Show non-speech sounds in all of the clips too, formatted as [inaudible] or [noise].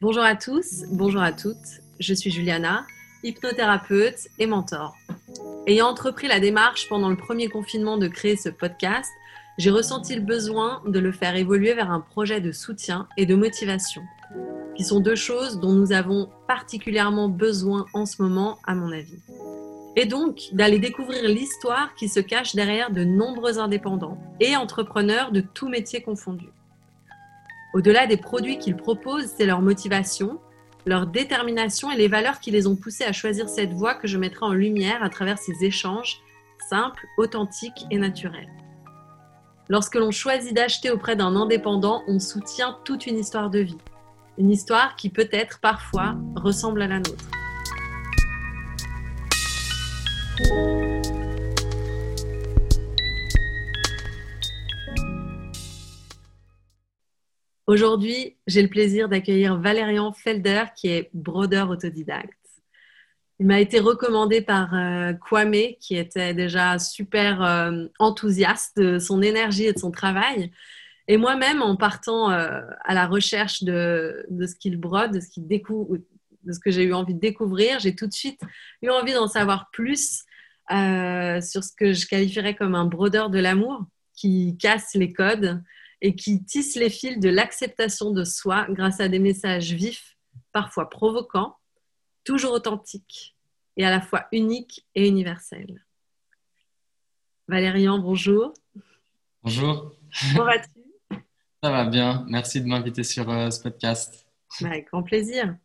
Bonjour à tous, bonjour à toutes. Je suis Juliana, hypnothérapeute et mentor. Ayant entrepris la démarche pendant le premier confinement de créer ce podcast, j'ai ressenti le besoin de le faire évoluer vers un projet de soutien et de motivation, qui sont deux choses dont nous avons particulièrement besoin en ce moment, à mon avis. Et donc d'aller découvrir l'histoire qui se cache derrière de nombreux indépendants et entrepreneurs de tous métiers confondus. Au-delà des produits qu'ils proposent, c'est leur motivation, leur détermination et les valeurs qui les ont poussés à choisir cette voie que je mettrai en lumière à travers ces échanges simples, authentiques et naturels. Lorsque l'on choisit d'acheter auprès d'un indépendant, on soutient toute une histoire de vie. Une histoire qui peut-être parfois ressemble à la nôtre. Aujourd'hui, j'ai le plaisir d'accueillir Valérian Felder, qui est brodeur autodidacte. Il m'a été recommandé par euh, Kwame, qui était déjà super euh, enthousiaste de son énergie et de son travail. Et moi-même, en partant euh, à la recherche de, ce qu'il brode, de ce, qu'il découvre, de ce que j'ai eu envie de découvrir, j'ai tout de suite eu envie d'en savoir plus sur ce que je qualifierais comme un brodeur de l'amour, qui casse les codes, et qui tisse les fils de l'acceptation de soi grâce à des messages vifs, parfois provocants, toujours authentiques et à la fois uniques et universels. Valérian, bonjour. Bonjour. Comment vas-tu? Ça va bien. Merci de m'inviter sur euh, ce podcast. Bah, avec grand plaisir.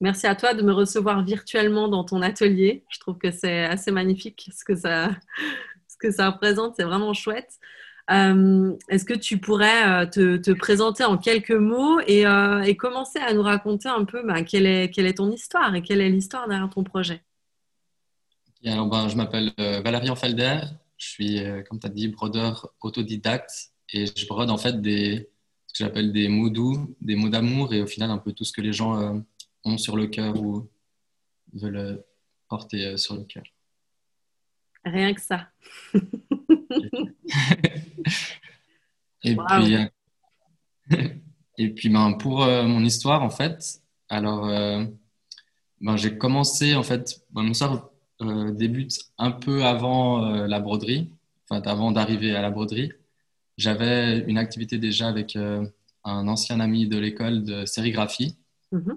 Merci à toi de me recevoir virtuellement dans ton atelier. Je trouve que c'est assez magnifique ce que ça, [laughs] ce que ça représente. C'est vraiment chouette. Euh, est-ce que tu pourrais euh, te, présenter en quelques mots euh, et, commencer à nous raconter un peu bah, quelle, est, quelle est ton histoire et quelle est l'histoire derrière ton projet? Alors, ben, Je m'appelle Valérian Felder, je suis, comme tu as dit, brodeur autodidacte et je brode en fait des, ce que j'appelle des mots doux, des mots d'amour et au final un peu tout ce que les gens ont sur le cœur ou veulent porter sur le cœur. Rien que ça. [laughs] [laughs] et, puis, euh, [laughs] et puis, ben, pour euh, mon histoire, en fait, alors, euh, ben, j'ai commencé, en fait, mon histoire débute un peu avant la broderie, enfin, avant d'arriver à la broderie. J'avais une activité déjà avec un ancien ami de l'école de sérigraphie. Mm-hmm.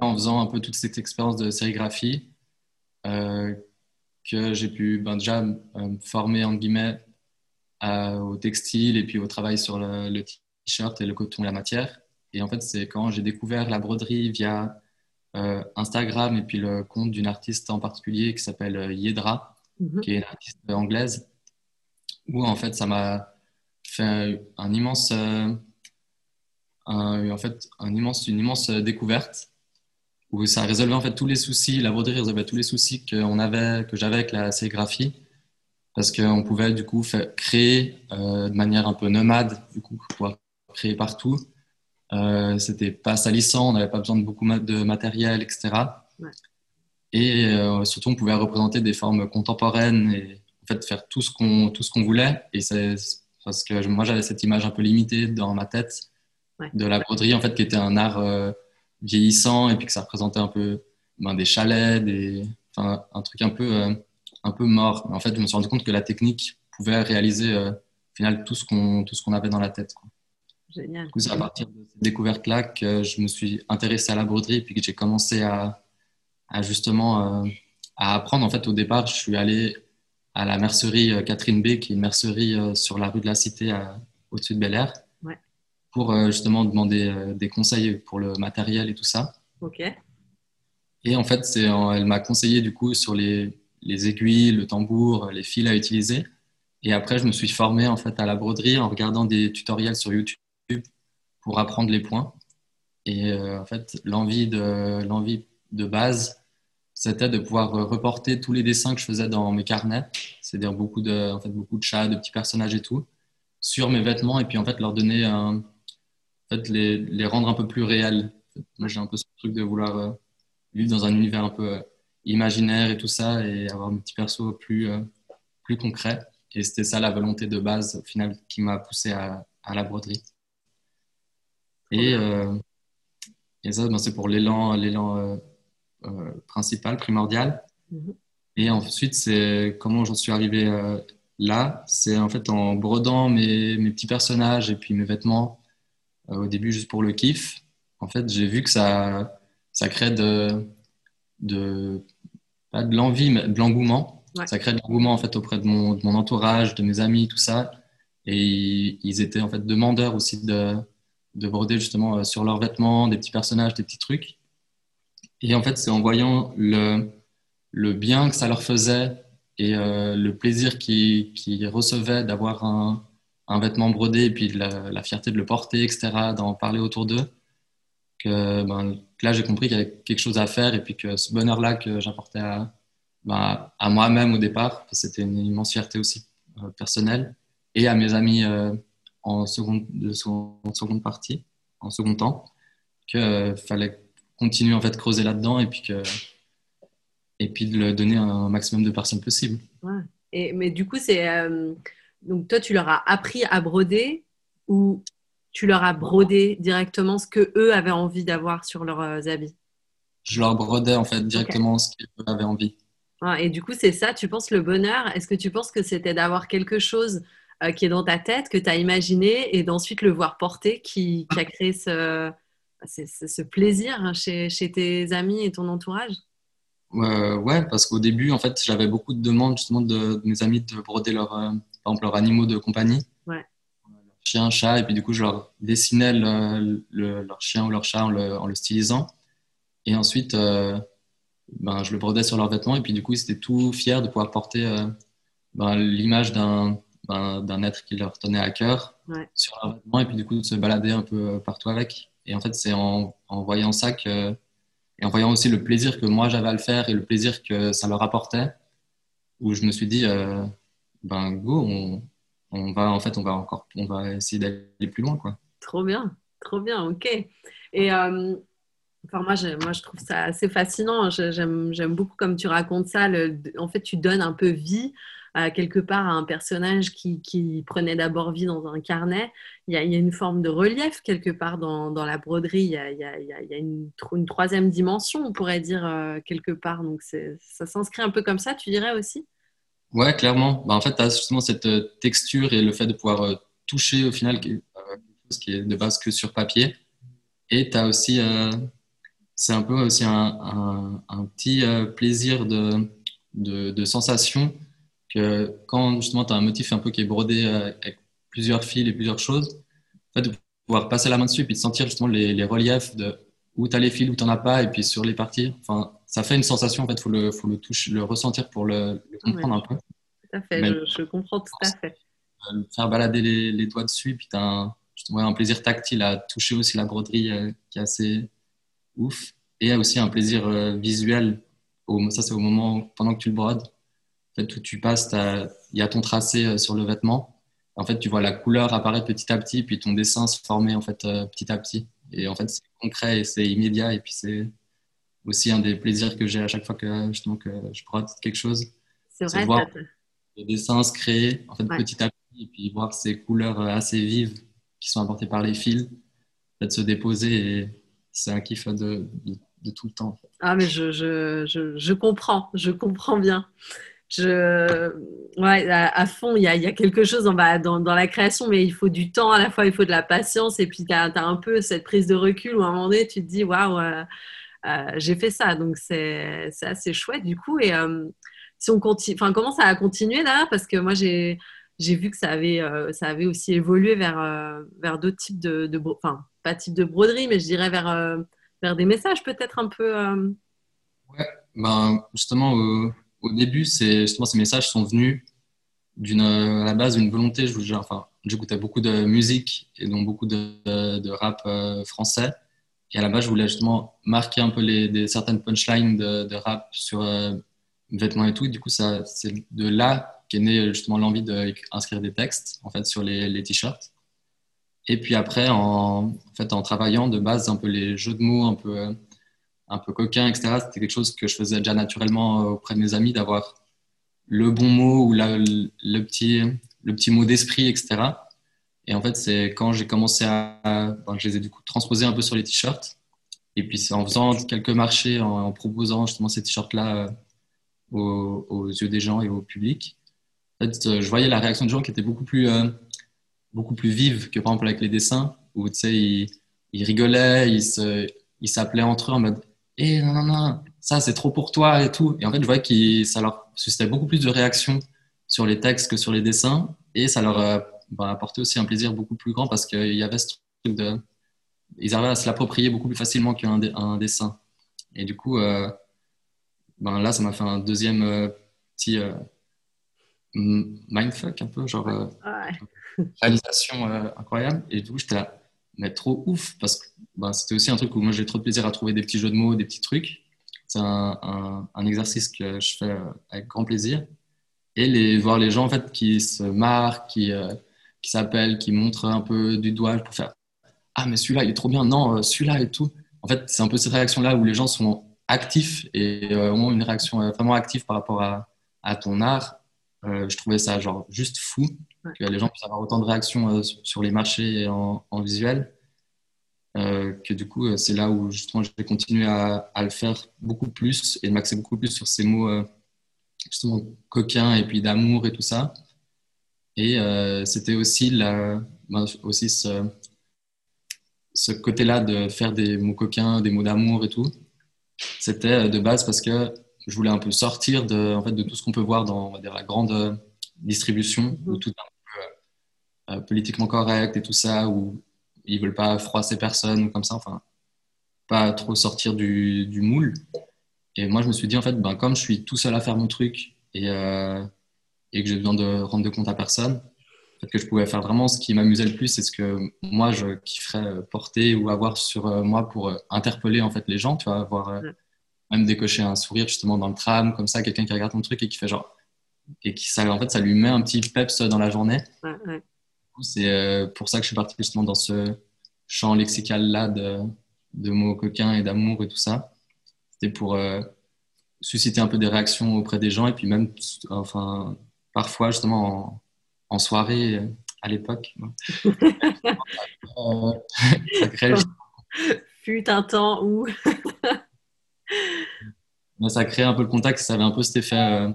en faisant un peu toute cette expérience de sérigraphie que j'ai pu ben, déjà me former, en guillemets, au textile et puis au travail sur le, t-shirt et le coton, la matière. Et en fait, c'est quand j'ai découvert la broderie via euh, Instagram et puis le compte d'une artiste en particulier qui s'appelle euh, Yedra, mhm. qui est une artiste anglaise, où en fait, ça m'a fait un immense, euh, en fait, un immense, une immense découverte où ça résolvait en fait tous les soucis, la broderie résolvait tous les soucis qu'on avait, que j'avais avec la sérigraphie parce qu'on pouvait du coup faire, créer euh, de manière un peu nomade, du coup, pouvoir créer partout. Euh, C'était pas salissant, on n'avait pas besoin de beaucoup de matériel, etc. Et euh, surtout, on pouvait représenter des formes contemporaines et en fait faire tout ce qu'on tout ce qu'on voulait. Et c'est parce que moi, j'avais cette image un peu limitée dans ma tête de la broderie, en fait, qui était un art euh, vieillissant et puis que ça représentait un peu ben, des chalets, des, enfin, un truc un peu euh, un peu mort. Mais en fait, je me suis rendu compte que la technique pouvait réaliser euh, au final tout ce qu'on tout ce qu'on avait dans la tête. Génial. c'est à partir de cette découverte-là que je me suis intéressé à la broderie et puis que j'ai commencé à, à justement euh, à apprendre. En fait, au départ, je suis allé à la mercerie euh, Catherine B, qui est une mercerie sur la rue de la Cité au-dessus de Bel Air, pour justement demander des conseils pour le matériel et tout ça. Ok. Et en fait, elle m'a conseillé du coup sur les les aiguilles, le tambour, les fils à utiliser. Et après, je me suis formé en fait à la broderie en regardant des tutoriels sur YouTube pour apprendre les points. Et euh, en fait, l'envie de, l'envie de base, c'était de pouvoir reporter tous les dessins que je faisais dans mes carnets, c'est-à-dire beaucoup de, en fait, beaucoup de chats, de petits personnages et tout, sur mes vêtements et puis en fait leur donner un, en fait, les, les rendre un peu plus réels. Moi, j'ai un peu ce truc de vouloir euh, vivre dans un univers un peu euh, imaginaire et tout ça et avoir un petit perso plus, euh, plus concret. Et c'était ça la volonté de base au final qui m'a poussé à, à, la broderie. Et, euh, Et ça, ben, c'est pour l'élan, l'élan principal, primordial. Mhm. Et ensuite, c'est comment j'en suis arrivé là. C'est en fait en brodant mes, mes, petits personnages et puis mes vêtements au début juste pour le kiff. En fait, j'ai vu que ça, ça crée de, de pas de l'envie, mais de l'engouement. Ça crée de l'engouement en fait auprès de mon, de mon, entourage, de mes amis, tout ça. Et ils étaient en fait demandeurs aussi de, de broder justement euh, sur leurs vêtements, des petits personnages, des petits trucs. Et en fait, c'est en voyant le, le bien que ça leur faisait et euh, le plaisir qu'ils recevaient d'avoir un, un, vêtement brodé et puis la, fierté de le porter, etc., d'en parler autour d'eux, que ben, là, j'ai compris qu'il y avait quelque chose à faire et puis que ce bonheur-là que j'apportais à, ben, à moi-même au départ, c'était une immense fierté aussi euh, personnelle, et à mes amis euh, en, seconde, partie, en second temps, qu'il euh, fallait continuer en fait creuser là-dedans et puis que et puis de le donner un maximum de personnes possible. Ouais. Et, mais du coup, c'est donc toi, tu leur as appris à broder ou tu leur as brodé directement ce que eux avaient envie d'avoir sur leurs euh, habits? Je leur brodais en fait directement ce qu'ils avaient envie. Ah, et du coup, c'est ça, tu penses le bonheur? Est-ce que tu penses que c'était d'avoir quelque chose euh, qui est dans ta tête, que tu as imaginé, et d'ensuite le voir porter qui, a créé ce, ce, plaisir chez, chez, tes amis et ton entourage? Euh, Ouais, parce qu'au début, en fait, j'avais beaucoup de demandes justement de, mes amis de broder leur, par exemple, leurs animaux de compagnie. Ouais chien, chat, et puis du coup, je leur dessinais leur chien ou leur chat en le, stylisant. Et ensuite, euh, ben, je le brodais sur leurs vêtements, et puis du coup, ils étaient tout fiers de pouvoir porter euh, ben, l'image d'un d'un être qui leur tenait à cœur sur leurs vêtements, et puis du coup, de se balader un peu partout avec. Et en fait, c'est en, en, voyant ça que, et en voyant aussi le plaisir que moi j'avais à le faire et le plaisir que ça leur apportait, où je me suis dit, euh, ben go, on, va en fait on va encore on va essayer d'aller plus loin quoi. Trop bien, trop bien, ok. Et euh, enfin moi je, moi je trouve ça assez fascinant. J'aime beaucoup comme tu racontes ça. en fait tu donnes un peu vie à quelque part à un personnage qui, qui prenait d'abord vie dans un carnet. Il y, a, une forme de relief quelque part dans, dans la broderie. Il y a, il y a, il y a une, une, troisième dimension, on pourrait dire euh, quelque part. Donc ça s'inscrit un peu comme ça, tu dirais aussi? Ouais, clairement. Bah, en fait, tu as justement cette euh, texture et le fait de pouvoir euh, toucher au final quelque chose qui est de base que sur papier. Et tu as aussi, euh, c'est un peu aussi un, petit plaisir de, de, de, sensation que quand justement tu as un motif un peu qui est brodé avec plusieurs fils et plusieurs choses, de pouvoir passer la main dessus et de sentir justement les, reliefs de où tu as les fils, où tu n'en as pas, et puis sur les parties. Ça fait une sensation, en fait, il faut le, faut le, toucher, le ressentir pour le, comprendre un peu. Tout à fait, je, comprends tout à fait. Euh, faire balader les, les, doigts dessus, puis tu as un, un, plaisir tactile à toucher aussi la broderie euh, qui est assez ouf. Et aussi un plaisir euh, visuel. Au, ça, c'est au moment pendant que tu le brodes. En fait, où tu passes, il y a ton tracé sur le vêtement. En fait, tu vois la couleur apparaître petit à petit, puis ton dessin se former en fait, petit à petit. Et en fait, c'est concret et c'est immédiat. Et puis, c'est aussi un des plaisirs que j'ai à chaque fois que, justement, que je brode quelque chose. C'est vrai. voir le dessin se créer en fait, petit à petit et puis voir ces couleurs euh, assez vives qui sont apportées par les fils en se déposer. Et c'est un kiff de, de, tout le temps. Ah, mais je, je, je, je, comprends, je comprends bien. Je, ouais, à, fond, il y, a, y, a, quelque chose dans, dans, dans, la création, mais il faut du temps à la fois, il faut de la patience, et puis tu as, as, un peu cette prise de recul où à un moment donné, tu te dis, waouh, euh, j'ai fait ça. Donc, c'est assez chouette du coup. Et euh, si on continue, enfin, comment ça a continué là? Parce que moi, j'ai vu que ça avait, euh, ça avait aussi évolué vers, vers d'autres types de, de, enfin, pas type de broderie, mais je dirais vers, vers des messages peut-être un peu. Ouais, ben, justement, au début, justement, ces messages sont venus à la base d'une volonté. Je, enfin, j'écoutais beaucoup de musique et donc beaucoup de rap français. Et à la base, je voulais justement marquer un peu les, certaines punchlines de, rap sur euh, vêtements et tout. du coup, c'est de là qu'est née justement l'envie d'inscrire des textes en fait, sur les, t-shirts. Et puis après, en, fait, en travaillant de base un peu les jeux de mots un peu, un peu coquins, etc., c'était quelque chose que je faisais déjà naturellement auprès de mes amis, d'avoir le bon mot ou la, le, petit, le petit mot d'esprit, etc. Et en fait, c'est quand j'ai commencé à. je les ai du coup transposés un peu sur les t-shirts. Et puis c'est en faisant quelques marchés, en, proposant justement ces t-shirts-là aux, yeux des gens et au public, en fait, je voyais la réaction des gens qui était beaucoup plus, beaucoup plus vive que par exemple avec les dessins, où tu sais, ils, rigolaient, ils s'appelaient entre eux en mode Eh non, non, non, ça c'est trop pour toi et tout. Et en fait, je voyais que ça leur suscitait beaucoup plus de réactions sur les textes que sur les dessins. Et ça leur a bah, apporté aussi un plaisir beaucoup plus grand parce qu'il y avait ce truc de. Ils arrivaient à se l'approprier beaucoup plus facilement qu'un un dessin. Et du coup, euh, ben là, ça m'a fait un deuxième euh, petit euh, mindfuck un peu, genre réalisation incroyable. Et du coup, j'étais là mais trop ouf parce que bah, c'était aussi un truc où moi j'ai trop de plaisir à trouver des petits jeux de mots, des petits trucs. C'est un, un, exercice que je fais avec grand plaisir. Et les, voir les gens en fait qui se marrent, qui, qui s'appellent, qui montrent un peu du doigt pour faire Ah, mais celui-là il est trop bien, non, euh, celui-là et tout. En fait, c'est un peu cette réaction-là où les gens sont actifs et ont une réaction vraiment active par rapport à, à ton art. je trouvais ça genre juste fou que les gens puissent avoir autant de réactions euh, sur les marchés en, en visuel. Euh, que du coup, euh, c'est là où justement j'ai continué à, à, le faire beaucoup plus et de m'axer beaucoup plus sur ces mots justement coquins et puis d'amour et tout ça. Et c'était aussi, la, ben, aussi ce, ce côté-là de faire des mots coquins, des mots d'amour et tout. C'était de base parce que je voulais un peu sortir de, en fait, de tout ce qu'on peut voir dans on va dire, la grande distribution, où tout euh, politiquement correct et tout ça, où ils veulent pas froisser personne comme ça, enfin, pas trop sortir du, du, moule. Et moi, je me suis dit, en fait, ben, comme je suis tout seul à faire mon truc et, euh, et que j'ai besoin de rendre de compte à personne, que je pouvais faire vraiment ce qui m'amusait le plus, c'est ce que moi, je kifferais porter ou avoir sur euh, moi pour interpeller en fait les gens, tu vois, avoir même décocher un sourire justement dans le tram, comme ça, quelqu'un qui regarde ton truc et qui fait genre, et qui ça, en fait, ça lui met un petit peps dans la journée. Ouais, c'est euh, pour ça que je suis parti justement dans ce champ lexical-là de, de, mots coquins et d'amour et tout ça. C'était pour euh, susciter un peu des réactions auprès des gens et puis même, enfin, parfois justement en, soirée euh, à l'époque. [laughs] Fut un temps où. [laughs] ça crée un peu le contact, ça avait un peu cet effet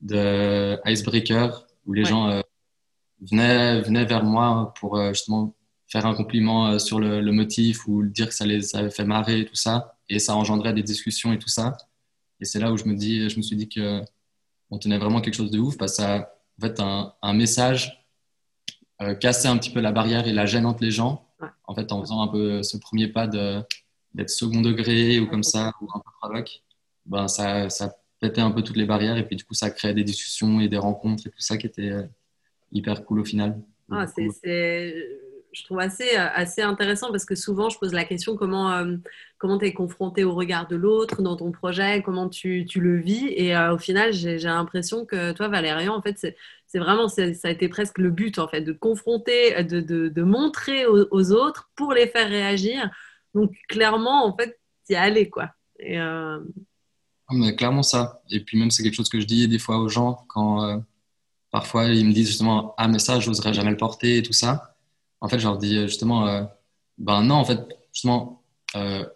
de icebreaker où les gens venaient, vers moi pour euh, justement faire un compliment euh, sur le, motif ou dire que ça les avait fait marrer et tout ça. Et ça engendrait des discussions et tout ça. Et c'est là où je me, dis, je me suis dit qu'on tenait vraiment quelque chose de ouf parce que ça en fait un, un message euh, casser un petit peu la barrière et la gêne entre les gens. En fait, en faisant un peu ce premier pas d'être second degré ou comme ça, ou un peu provoque, ben ça, ça pétait un peu toutes les barrières et puis du coup, ça créait des discussions et des rencontres et tout ça qui était hyper cool au final. Ah, c'est, je trouve assez, assez intéressant parce que souvent je pose la question comment euh, comment tu es confronté au regard de l'autre dans ton projet, comment tu, tu le vis? Et euh, au final, j'ai, l'impression que toi, Valérian, en fait, c'est, vraiment, ça a été presque le but, en fait, de confronter, de, de, de montrer aux, autres pour les faire réagir. Donc, clairement, en fait, y allé, quoi. Euh, ah, clairement ça. Et puis même, c'est quelque chose que je dis des fois aux gens quand Parfois, ils me disent justement Ah, mais ça, j'oserais jamais le porter et tout ça. En fait, je leur dis justement euh, Ben non, en fait, justement, euh,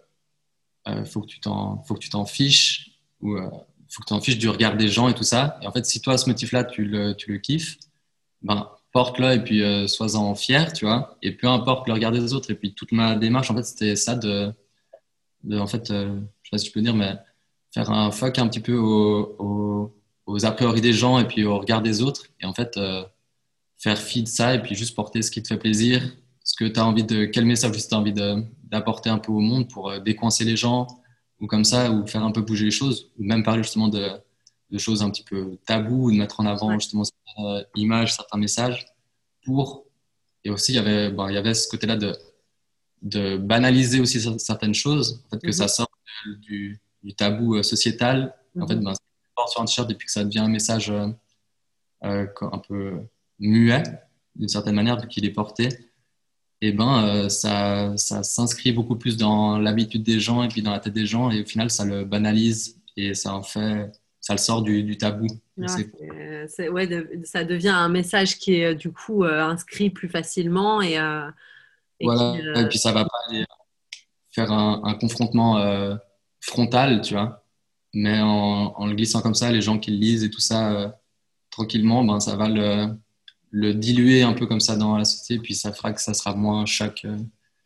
euh faut que tu t'en fiches ou euh, faut que tu t'en fiches du regard des gens et tout ça. Et en fait, si toi, ce motif-là, tu le, tu le kiffes, ben porte-le et puis sois-en fier, tu vois. Et peu importe le regard des autres. Et puis toute ma démarche, en fait, c'était ça de, de, en fait, je sais pas si je peux dire, mais faire un fuck un petit peu au aux a priori des gens et puis au regard des autres. Et en fait, euh, faire fi de ça et puis juste porter ce qui te fait plaisir, ce que tu as envie de, quel message tu as envie d'apporter un peu au monde pour euh, décoincer les gens ou comme ça, ou faire un peu bouger les choses, ou même parler justement de, de choses un petit peu taboues, ou de mettre en avant justement certaines euh, images, certains messages pour. Et aussi, il y avait, bon, il y avait ce côté-là de, de banaliser aussi certaines choses, en fait, que mhm. ça sorte du, du tabou sociétal. En fait, mhm. ben, sur un t-shirt et puis que ça devient un message euh, euh, un peu muet, d'une certaine manière, vu qu'il est porté, et eh ben, euh, ça, ça s'inscrit beaucoup plus dans l'habitude des gens et puis dans la tête des gens, et au final, ça le banalise et ça en fait, ça le sort du, tabou. ouais, ça devient un message qui est du coup inscrit plus facilement et, voilà, et puis ça va pas aller faire un, confrontement frontal, tu vois. Mais en, le glissant comme ça, les gens qui le lisent et tout ça, tranquillement, ben, ça va le, le, diluer un peu comme ça dans la société, puis ça fera que ça sera moins chaque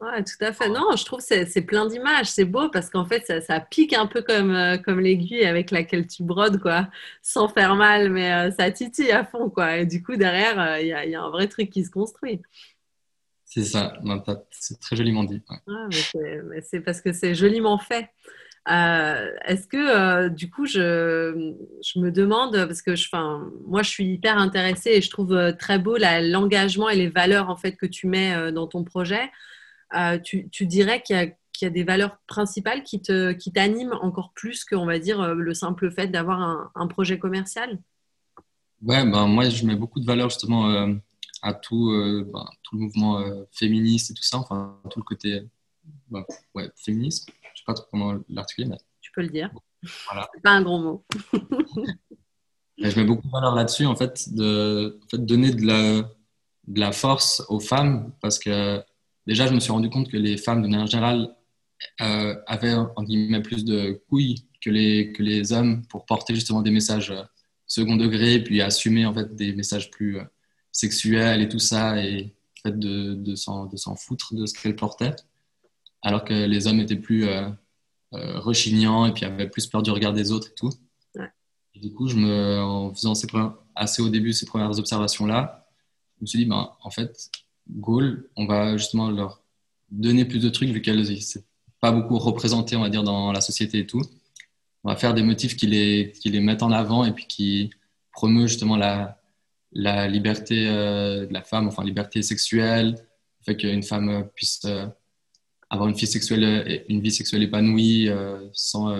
Ouais, tout à fait. Non, je trouve que c'est plein d'images. C'est beau parce qu'en fait, ça, ça, pique un peu comme, euh, comme l'aiguille avec laquelle tu brodes, quoi, sans faire mal, mais euh, ça titille à fond, quoi. Et du coup, derrière, euh, il y, a, y, a un vrai truc qui se construit. C'est ça. C'est très joliment dit. mais c'est parce que c'est joliment fait. Est-ce que du coup, je, me demande, parce que je, moi je suis hyper intéressée et je trouve très beau l'engagement et les valeurs en fait que tu mets dans ton projet. Euh, tu, dirais qu'il y, a des valeurs principales qui t'animent encore plus que, on va dire, euh, le simple fait d'avoir un, projet commercial? Ouais, ben, moi, je mets beaucoup de valeurs justement euh, à tout, ben, tout le mouvement féministe et tout ça, enfin, tout le côté ben, ouais, féminisme. Sais pas trop comment l'articuler, mais. Tu peux le dire. Voilà. C'est pas un gros mot. [laughs] je mets beaucoup de valeurs là-dessus, en fait, de en fait, donner de la, de la force aux femmes parce que déjà, je me suis rendu compte que les femmes, de manière générale, euh, avaient en guillemets plus de couilles que les, que les hommes pour porter justement des messages euh, second degré, puis assumer en fait des messages plus euh, sexuels et tout ça, et en fait de, de s'en foutre de ce qu'elles portaient, alors que les hommes étaient plus rechignants et puis avaient plus peur du regard des autres et tout. Et du coup, je me, en faisant ces, assez au début ces premières observations-là, je me suis dit, ben, en fait, Gaulle, on va justement leur donner plus de trucs vu qu'elles ne sont pas beaucoup représentées, on va dire, dans la société et tout. On va faire des motifs qui les, qui les mettent en avant et puis qui promeuvent justement la, la liberté euh, de la femme, enfin liberté sexuelle, fait qu'une femme puisse euh, avoir une vie sexuelle, une vie sexuelle épanouie euh, sans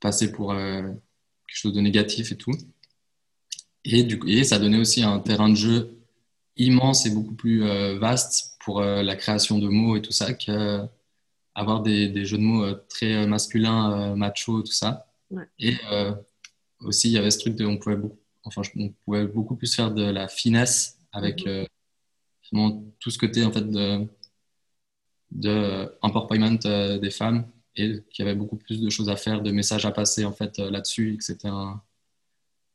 passer pour quelque chose de négatif et tout. Et, du coup, et ça donnait aussi un terrain de jeu immense et beaucoup plus euh, vaste pour euh, la création de mots et tout ça qu'avoir des, des, jeux de mots euh, très masculins, macho, tout ça. Et aussi, il y avait ce truc de, on pouvait beaucoup, enfin, on pouvait beaucoup plus faire de la finesse avec mm tout ce côté en fait de, de empowerment des femmes et qu'il y avait beaucoup plus de choses à faire, de messages à passer en fait là-dessus, et que c'était un,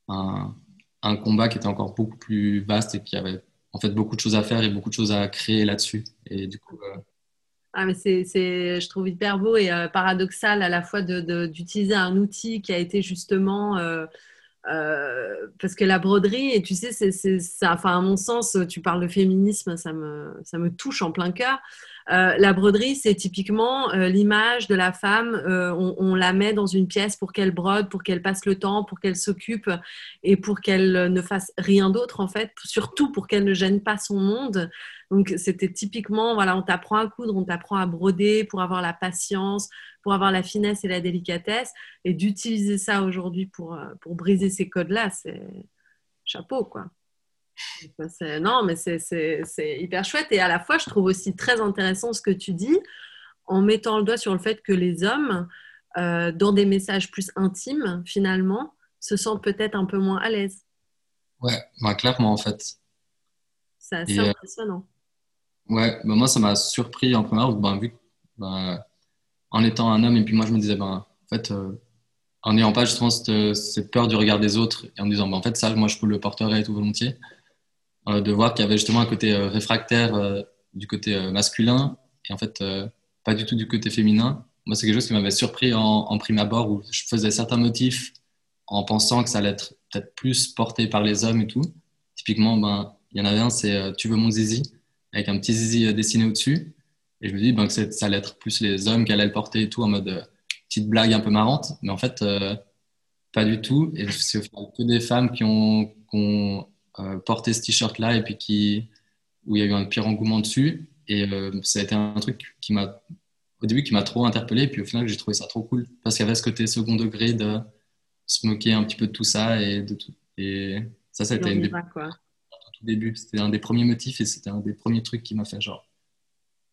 un, combat qui était encore beaucoup plus vaste et qui avait en fait beaucoup de choses à faire et beaucoup de choses à créer là-dessus. Et du coup. Euh, ah, mais c'est, je trouve hyper beau et euh, paradoxal à la fois d'utiliser un outil qui a été justement. Euh, parce que la broderie, et tu sais, c'est, ça, enfin, à mon sens, tu parles de féminisme, ça me, ça me touche en plein cœur. Euh, la broderie, c'est typiquement euh, l'image de la femme. Euh, on, la met dans une pièce pour qu'elle brode, pour qu'elle passe le temps, pour qu'elle s'occupe et pour qu'elle ne fasse rien d'autre, en fait, surtout pour qu'elle ne gêne pas son monde. Donc, c'était typiquement, voilà, on t'apprend à coudre, on t'apprend à broder pour avoir la patience, pour avoir la finesse et la délicatesse. Et d'utiliser ça aujourd'hui pour, pour briser ces codes-là, c'est chapeau, quoi. Non, mais c'est hyper chouette. Et à la fois, je trouve aussi très intéressant ce que tu dis en mettant le doigt sur le fait que les hommes, euh, dans des messages plus intimes, finalement, se sentent peut-être un peu moins à l'aise. Ouais, bah, clairement, en fait. C'est assez euh, impressionnant. ouais, bah, moi, ça m'a surpris en première, ben, vu ben, en étant un homme, et puis moi, je me disais, ben, en fait, euh, en n'ayant pas justement cette, peur du regard des autres, et en me disant, ben, en fait, ça, moi, je peux le porter tout volontiers. Euh, de voir qu'il y avait justement un côté euh, réfractaire du côté masculin et en fait pas du tout du côté féminin. Moi, c'est quelque chose qui m'avait surpris en, prime abord où je faisais certains motifs en pensant que ça allait être peut-être plus porté par les hommes et tout. Typiquement, ben, il y en avait un, c'est Tu veux mon zizi avec un petit zizi dessiné au-dessus. Et je me dis ben, que ça allait être plus les hommes qui allaient le porter et tout en mode petite blague un peu marrante. Mais en fait, pas du tout. Et c'est que des femmes qui ont, qui ont euh, porter ce t-shirt-là et puis qui, où il y a eu un pire engouement dessus. Et euh, ça a été un truc qui m'a, au début, qui m'a trop interpellé. Et puis au final, j'ai trouvé ça trop cool parce qu'il y avait ce côté second degré de se moquer un petit peu de tout ça et de tout. Et ça, c'était une des... tout début. C'était un des premiers motifs et c'était un des premiers trucs qui m'a fait genre,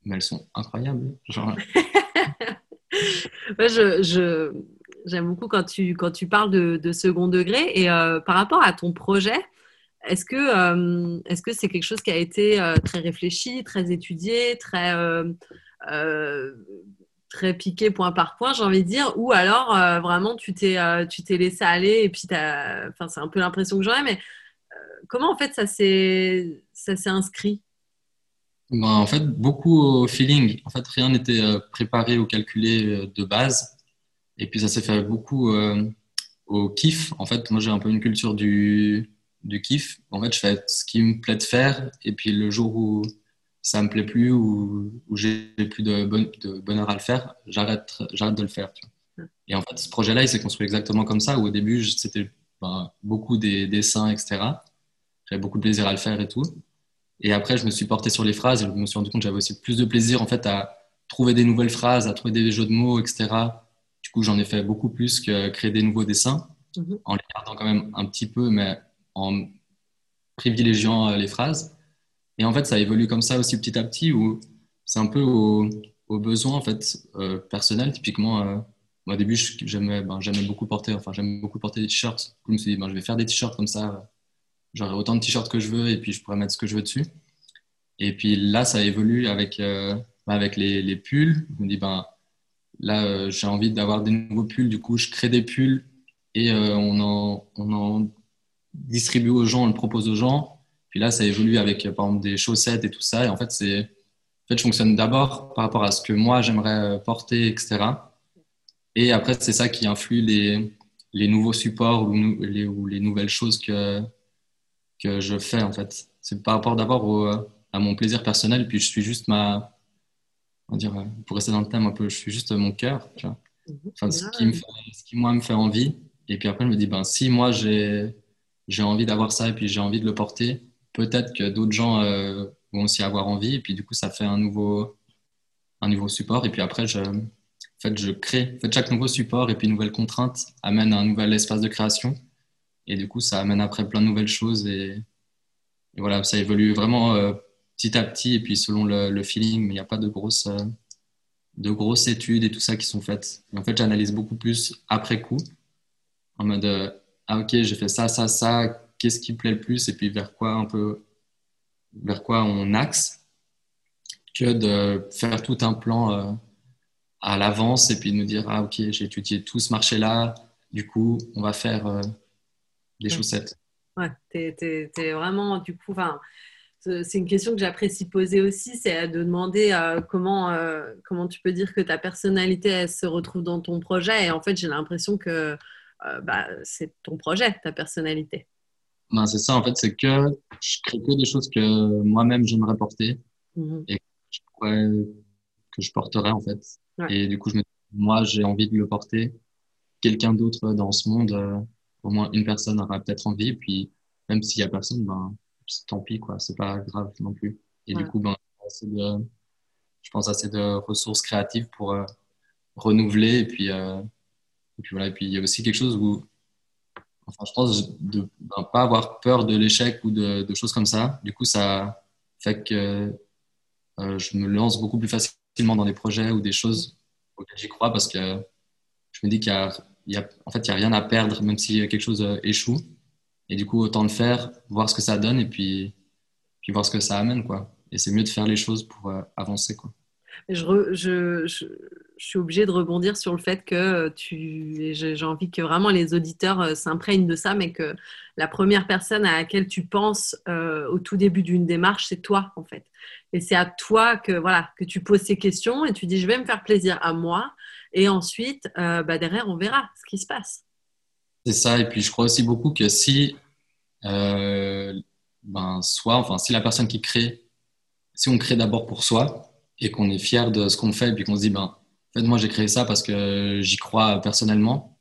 mais elles sont incroyables. Genre... [laughs] je, je, j'aime beaucoup quand tu, quand tu parles de, de second degré. Et euh, par rapport à ton projet, est-ce que euh, est-ce que c'est quelque chose qui a été euh, très réfléchi, très étudié, très euh, très piqué point par point, j'ai envie de dire, ou alors vraiment tu t'es tu t'es laissé aller et puis enfin c'est un peu l'impression que j'aurais, mais comment en fait ça s'est ça s'est inscrit? Ben, en fait, beaucoup au feeling. En fait, rien n'était préparé ou calculé de base. Et puis, ça s'est fait beaucoup au kiff. En fait, moi, j'ai un peu une culture du, du kiff. En fait, je fais ce qui me plaît de faire. Et puis, le jour où ça me plaît plus ou où j'ai plus de, de, bonheur à le faire, j'arrête, j'arrête de le faire. Et en fait, ce projet-là, il s'est construit exactement comme ça. Où au début, c'était ben, beaucoup des dessins, etc. J'avais beaucoup de plaisir à le faire et tout. Et après, je me suis porté sur les phrases et je me suis rendu compte que j'avais aussi plus de plaisir en fait à trouver des nouvelles phrases, à trouver des jeux de mots, etc coup, j'en ai fait beaucoup plus que créer des nouveaux dessins, mhm. en les gardant quand même un petit peu, mais en privilégiant euh, les phrases. Et en fait, ça évolue comme ça aussi petit à petit, où c'est un peu aux au besoins en fait, euh, personnels. Typiquement, euh, au début, j'aimais ben, beaucoup porter, enfin, j'aime beaucoup porter des t-shirts. Je me suis dit, ben, je vais faire des t-shirts comme ça. J'aurai autant de t-shirts que je veux et puis je pourrais mettre ce que je veux dessus. Et puis là, ça évolue avec, ben, avec les, les, pulls. Je me dis, ben, Là, euh, j'ai envie d'avoir des nouveaux pulls. Du coup, je crée des pulls et euh, on, en, on en distribue aux gens, on le propose aux gens. Puis là, ça évolue avec, par exemple, des chaussettes et tout ça. Et en fait, c'est, en fait je fonctionne d'abord par rapport à ce que moi, j'aimerais porter, etc. Et après, c'est ça qui influe les, les nouveaux supports ou les, ou les nouvelles choses que, que je fais, en fait. C'est par rapport d'abord à mon plaisir personnel. Puis je suis juste ma, on dire, euh, pour rester dans le thème un peu, je suis juste mon cœur, tu vois. Enfin, ce qui, me fait, ce qui, moi, me fait envie. Et puis après, je me dis, ben, si moi, j'ai, j'ai envie d'avoir ça et puis j'ai envie de le porter, peut-être que d'autres gens euh, vont aussi avoir envie. Et puis, du coup, ça fait un nouveau, un nouveau support. Et puis après, je, en fait, je crée. En fait, chaque nouveau support et puis nouvelle contrainte amène un nouvel espace de création. Et du coup, ça amène après plein de nouvelles choses. Et, voilà, ça évolue vraiment euh, petit à petit et puis selon le, feeling, mais il n'y a pas de grosses, euh, de grosses études et tout ça qui sont faites. en fait, j'analyse beaucoup plus après coup, en mode euh, ah ok, j'ai fait ça, ça, ça, qu'est-ce qui me plaît le plus et puis vers quoi un peu, vers quoi on axe, que de faire tout un plan à l'avance et puis de me dire ah ok, j'ai étudié tout ce marché-là, du coup, on va faire des chaussettes. Ouais, t'es, es, vraiment du coup, enfin c'est une question que j'apprécie poser aussi, c'est de demander euh, comment, euh, comment tu peux dire que ta personnalité se retrouve dans ton projet. Et en fait, j'ai l'impression que euh, bah, c'est ton projet, ta personnalité. Ben, c'est ça, en fait, c'est que je crée que des choses que moi-même j'aimerais porter mhm. et que je, pourrais, que je porterais en fait. Et du coup, je me moi, j'ai envie de le porter. Quelqu'un d'autre dans ce monde, au moins une personne aura peut-être envie. Puis même s'il y a personne, ben, tant pis, quoi. C'est pas grave non plus. Et du coup, ben, de, je pense assez de ressources créatives pour euh, renouveler. Et puis, euh, et puis voilà. Et puis il y a aussi quelque chose où, enfin, je pense de ne ben, pas avoir peur de l'échec ou de, de, choses comme ça. Du coup, ça fait que euh, je me lance beaucoup plus facilement dans des projets ou des choses auxquelles j'y crois parce que je me dis qu'il y a, en fait, il y a rien à perdre, même si quelque chose échoue. Et du coup, autant le faire, voir ce que ça donne et puis, puis voir ce que ça amène. Quoi. Et c'est mieux de faire les choses pour euh, avancer. Quoi. Je, je, suis obligée de rebondir sur le fait que tu, j'ai envie que vraiment les auditeurs euh, s'imprègnent de ça, mais que la première personne à laquelle tu penses euh, au tout début d'une démarche, c'est toi en fait. Et c'est à toi que voilà que tu poses ces questions et tu dis je vais me faire plaisir à moi et ensuite bah, derrière on verra ce qui se passe. C'est ça, et puis je crois aussi beaucoup que si, euh, ben, soit, enfin, si la personne qui crée, si on crée d'abord pour soi et qu'on est fier de ce qu'on fait, et puis qu'on se dit, ben, en fait, moi j'ai créé ça parce que j'y crois personnellement,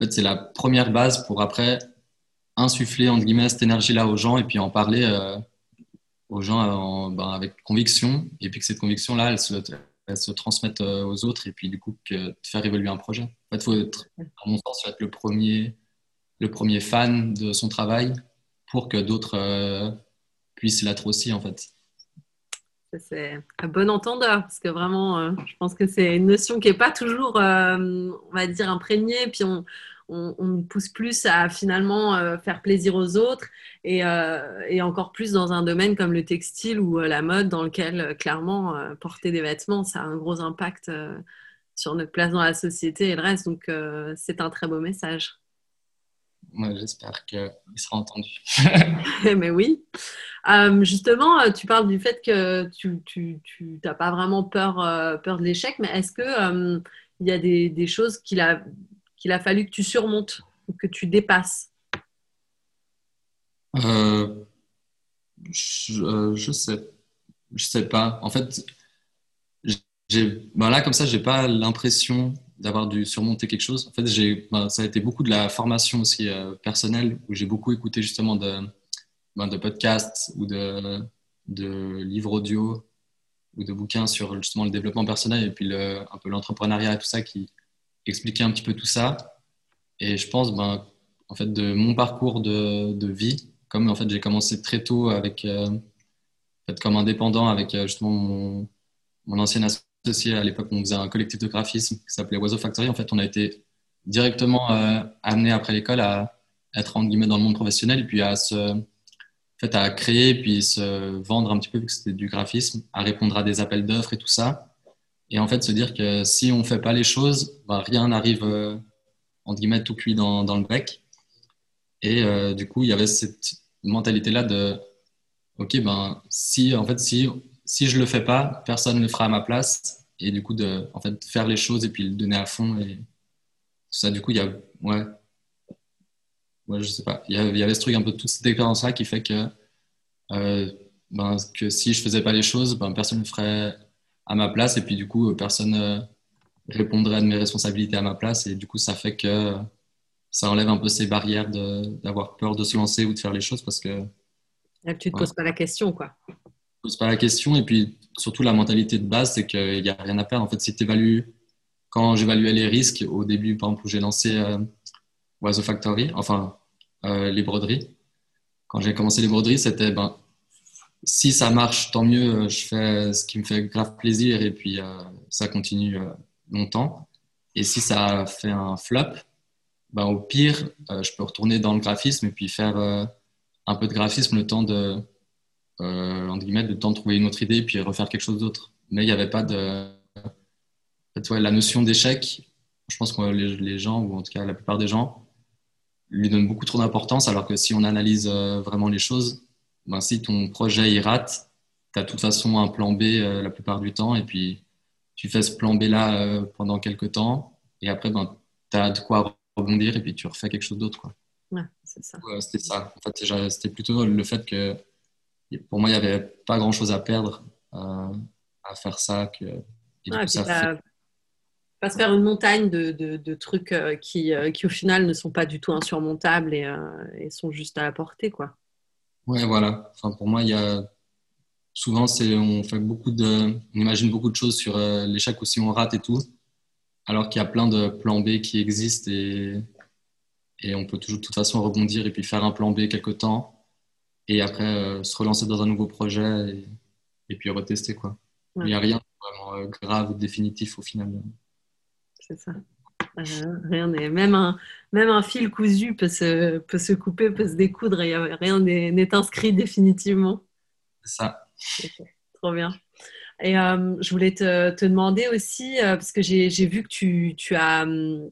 en fait, c'est la première base pour après insuffler, entre guillemets, cette énergie-là aux gens et puis en parler euh, aux gens ben, avec conviction, et puis que cette conviction-là, elle se, elle se transmette euh, aux autres, et puis du coup, que, de faire évoluer un projet. En fait, il faut être, à mon sens, être le premier le premier fan de son travail pour que d'autres euh, puissent l'être aussi en fait. C'est un bon entendeur parce que vraiment, euh, je pense que c'est une notion qui n'est pas toujours, euh, on va dire, imprégnée. Puis on, on, pousse plus à finalement faire plaisir aux autres et, et, encore plus dans un domaine comme le textile ou la mode dans lequel clairement porter des vêtements, ça a un gros impact sur notre place dans la société et le reste. Donc, c'est un très beau message. J'espère qu'il sera entendu. [laughs] Mais oui. justement, tu parles du fait que tu n'as pas vraiment peur, peur de l'échec, mais est-ce qu'il il y a des, des choses qu'il a, qu'il a fallu que tu surmontes ou que tu dépasses euh, je, euh, je, sais, je sais pas. En fait, ben là comme ça, j'ai pas l'impression d'avoir dû surmonter quelque chose. En fait, j'ai, ben, ça a été beaucoup de la formation aussi euh, personnelle où j'ai beaucoup écouté justement de, ben, podcasts ou de, livres audio ou de bouquins sur justement le développement personnel et puis un peu l'entrepreneuriat et tout ça qui expliquait un petit peu tout ça. Et je pense, ben, en fait, de mon parcours de, de vie, comme en fait j'ai commencé très tôt avec, euh, fait, comme indépendant avec euh, justement mon, mon ancien associé à l'époque, on faisait un collectif de graphisme qui s'appelait Oiseau Factory. En fait, on a été directement euh, amené après l'école à être en guillemets dans le monde professionnel et puis à se en fait, à créer puis se vendre un petit peu vu que c'était du graphisme, à répondre à des appels d'offres et tout ça. Et en fait, se dire que si on ne fait pas les choses, bah, rien n'arrive, entre guillemets, tout cuit dans, dans le bec. Et du coup, il y avait cette mentalité-là de ok ben si en fait si si je le fais pas personne ne le fera à ma place. Et du coup de en fait faire les choses et puis le donner à fond et ça. Du coup il y a ouais. Ouais je sais pas. Il y, avait ce truc un peu toute cette expérience là qui fait que euh, ben, que si je faisais pas les choses ben personne ne ferait à ma place et puis du coup personne euh, répondrait de mes responsabilités à ma place et du coup ça fait que ça enlève un peu ces barrières d'avoir peur de se lancer ou de faire les choses parce que. tu ne te poses pas la question, quoi. Tu ne poses pas la question. Et puis, surtout, la mentalité de base, c'est qu'il n'y a rien à perdre. En fait, si tu évalues, quand j'évaluais les risques, au début, par exemple, où j'ai lancé euh, Oiseau Factory, enfin, euh, les broderies, quand j'ai commencé les broderies, c'était ben, si ça marche, tant mieux, je fais ce qui me fait grave plaisir et puis euh, ça continue longtemps. Et si ça fait un flop, ben, au pire, euh, je peux retourner dans le graphisme et puis faire euh, un peu de graphisme le temps de, euh, entre guillemets, le temps de trouver une autre idée et puis refaire quelque chose d'autre. Mais il n'y avait pas de. la notion d'échec, je pense que les, gens, ou en tout cas la plupart des gens, lui donnent beaucoup trop d'importance, alors que si on analyse vraiment les choses, ben, si ton projet il rate, tu as de toute façon un plan B la plupart du temps, et puis tu fais ce plan B là pendant quelques temps, et après, ben, tu as de quoi rebondir et puis tu refais quelque chose d'autre. Quoi. Ouais, c'est ça. c'était ça. En fait, c'était plutôt le fait que pour moi, il n'y avait pas grand chose à perdre euh, à faire ça. Que, Pas se faire une montagne de, de, trucs euh, qui, euh, qui, au final, ne sont pas du tout insurmontables et, et sont juste à la portée. Quoi. Ouais, voilà. Enfin, pour moi, il y a souvent, c'est, on fait beaucoup de, on imagine beaucoup de choses sur l'échec ou si on rate et tout alors qu'il y a plein de plans B qui existent et, et on peut toujours de toute façon rebondir et puis faire un plan B quelque temps et après euh, se relancer dans un nouveau projet et, puis retester. Quoi. Il n'y a rien de vraiment euh, grave ou définitif au final. C'est ça. Rien n'est même un même un fil cousu peut se peut se couper peut se découdre et rien n'est inscrit [laughs] définitivement. C'est ça. Trop bien. Et euh, je voulais te, te demander aussi, euh, parce que j'ai vu que tu, tu as hum,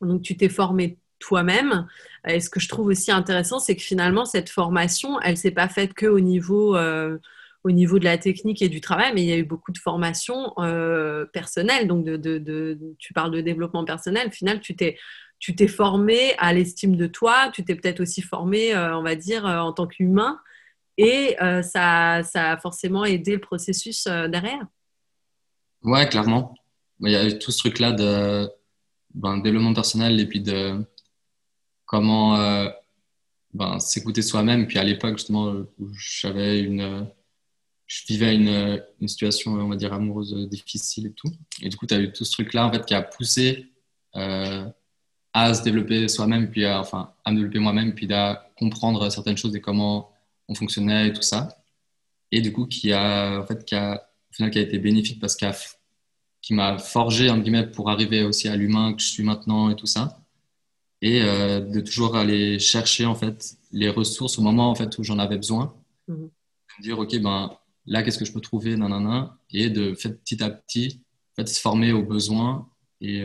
donc tu t'es formé toi-même. Et ce que je trouve aussi intéressant, c'est que finalement, cette formation, elle ne s'est pas faite qu'au niveau, euh, au niveau de la technique et du travail, mais il y a eu beaucoup de formations euh, personnelles. Donc, de, de, tu parles de développement personnel. Au final, tu t'es tu t'es formé à l'estime de toi, tu t'es peut-être aussi formé, on va dire, en tant qu'humain. Et euh, ça, ça, a forcément aidé le processus euh, derrière. Ouais, clairement. Il y a tout ce truc-là de ben, développement personnel et puis de comment euh, ben, s'écouter soi-même. Puis à l'époque, justement, où j'avais une, je vivais une, une, situation, on va dire, amoureuse difficile et tout. Et du coup, tu as eu tout ce truc-là en fait, qui a poussé à se développer soi-même, puis à, enfin, à me développer moi-même, puis à comprendre certaines choses et comment on fonctionnait et tout ça. Et du coup, qui a, en fait, qui a, au final, qui a été bénéfique parce qu'il qui m'a forgé, en guillemets, pour arriver aussi à l'humain que je suis maintenant et tout ça. Et euh, de toujours aller chercher, en fait, les ressources au moment, en fait, où j'en avais besoin. De me dire, OK, ben, là, qu'est-ce que je peux trouver, nanana, et de, fait, petit à petit, fait, se former aux besoins et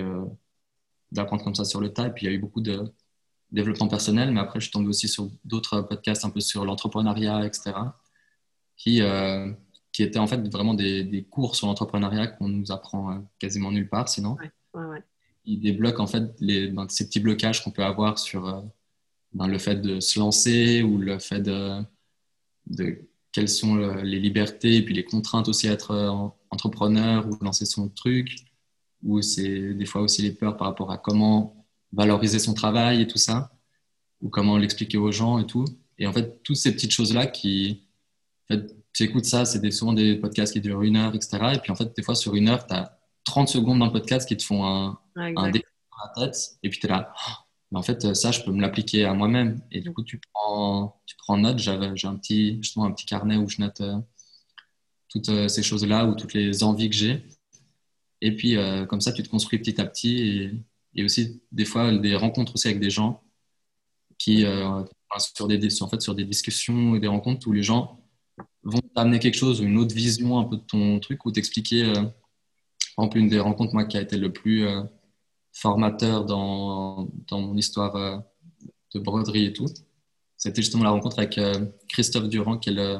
d'apprendre comme ça sur le tas. Et puis, il y a eu beaucoup de développement personnel, mais après, je suis tombé aussi sur d'autres podcasts un peu sur l'entrepreneuriat, etc., qui, qui étaient en fait vraiment des, des cours sur l'entrepreneuriat qu'on nous apprend quasiment nulle part sinon. Ouais, ouais, Ils débloquent en fait les, ben, ces petits blocages qu'on peut avoir sur ben, le fait de se lancer ou le fait de, de quelles sont les libertés et puis les contraintes aussi à être euh, entrepreneur ou lancer son truc, ou c'est des fois aussi les peurs par rapport à comment valoriser son travail et tout ça, ou comment l'expliquer aux gens et tout? Et en fait, toutes ces petites choses-là qui, en fait, tu écoutes ça, c'est souvent des podcasts qui durent une heure, etc. Et puis en fait, des fois, sur une heure, tu as 30 secondes le podcast qui te font un, un déclic dans la tête, et puis tu es là, mais en fait, ça, je peux me l'appliquer à moi-même. Et du coup, tu prends, tu prends note. J'ai un petit, justement un petit carnet où je note euh, toutes euh, ces choses-là ou toutes les envies que j'ai. Et puis, euh, comme ça, tu te construis petit à petit. Et, et, aussi, des fois, des rencontres aussi avec des gens qui, sur, des, en fait, sur des discussions et des rencontres où les gens vont t'amener quelque chose ou une autre vision un peu de ton truc ou t'expliquer. en plus, une des rencontres, moi, qui a été le plus formateur dans, dans mon histoire euh, de broderie et tout. C'était justement la rencontre avec euh, Christophe Durand, qui est le,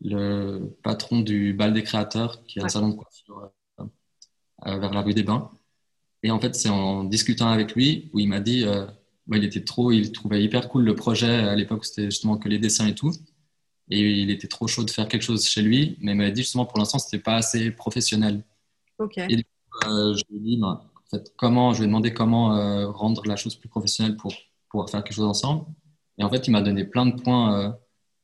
le, patron du Bal des créateurs, qui est un salon de coiffure euh, vers la rue des Bains. Et en fait, c'est en discutant avec lui où il m'a dit, il était trop, il trouvait hyper cool le projet à l'époque, c'était justement que les dessins et tout. Et il était trop chaud de faire quelque chose chez lui, mais il m'a dit justement pour l'instant, c'était pas assez professionnel. Ok. Et du coup, je lui ai dit, ben, comment, je lui ai demandé comment euh, rendre la chose plus professionnelle pour pouvoir faire quelque chose ensemble. Et en fait, il m'a donné plein de points. Euh,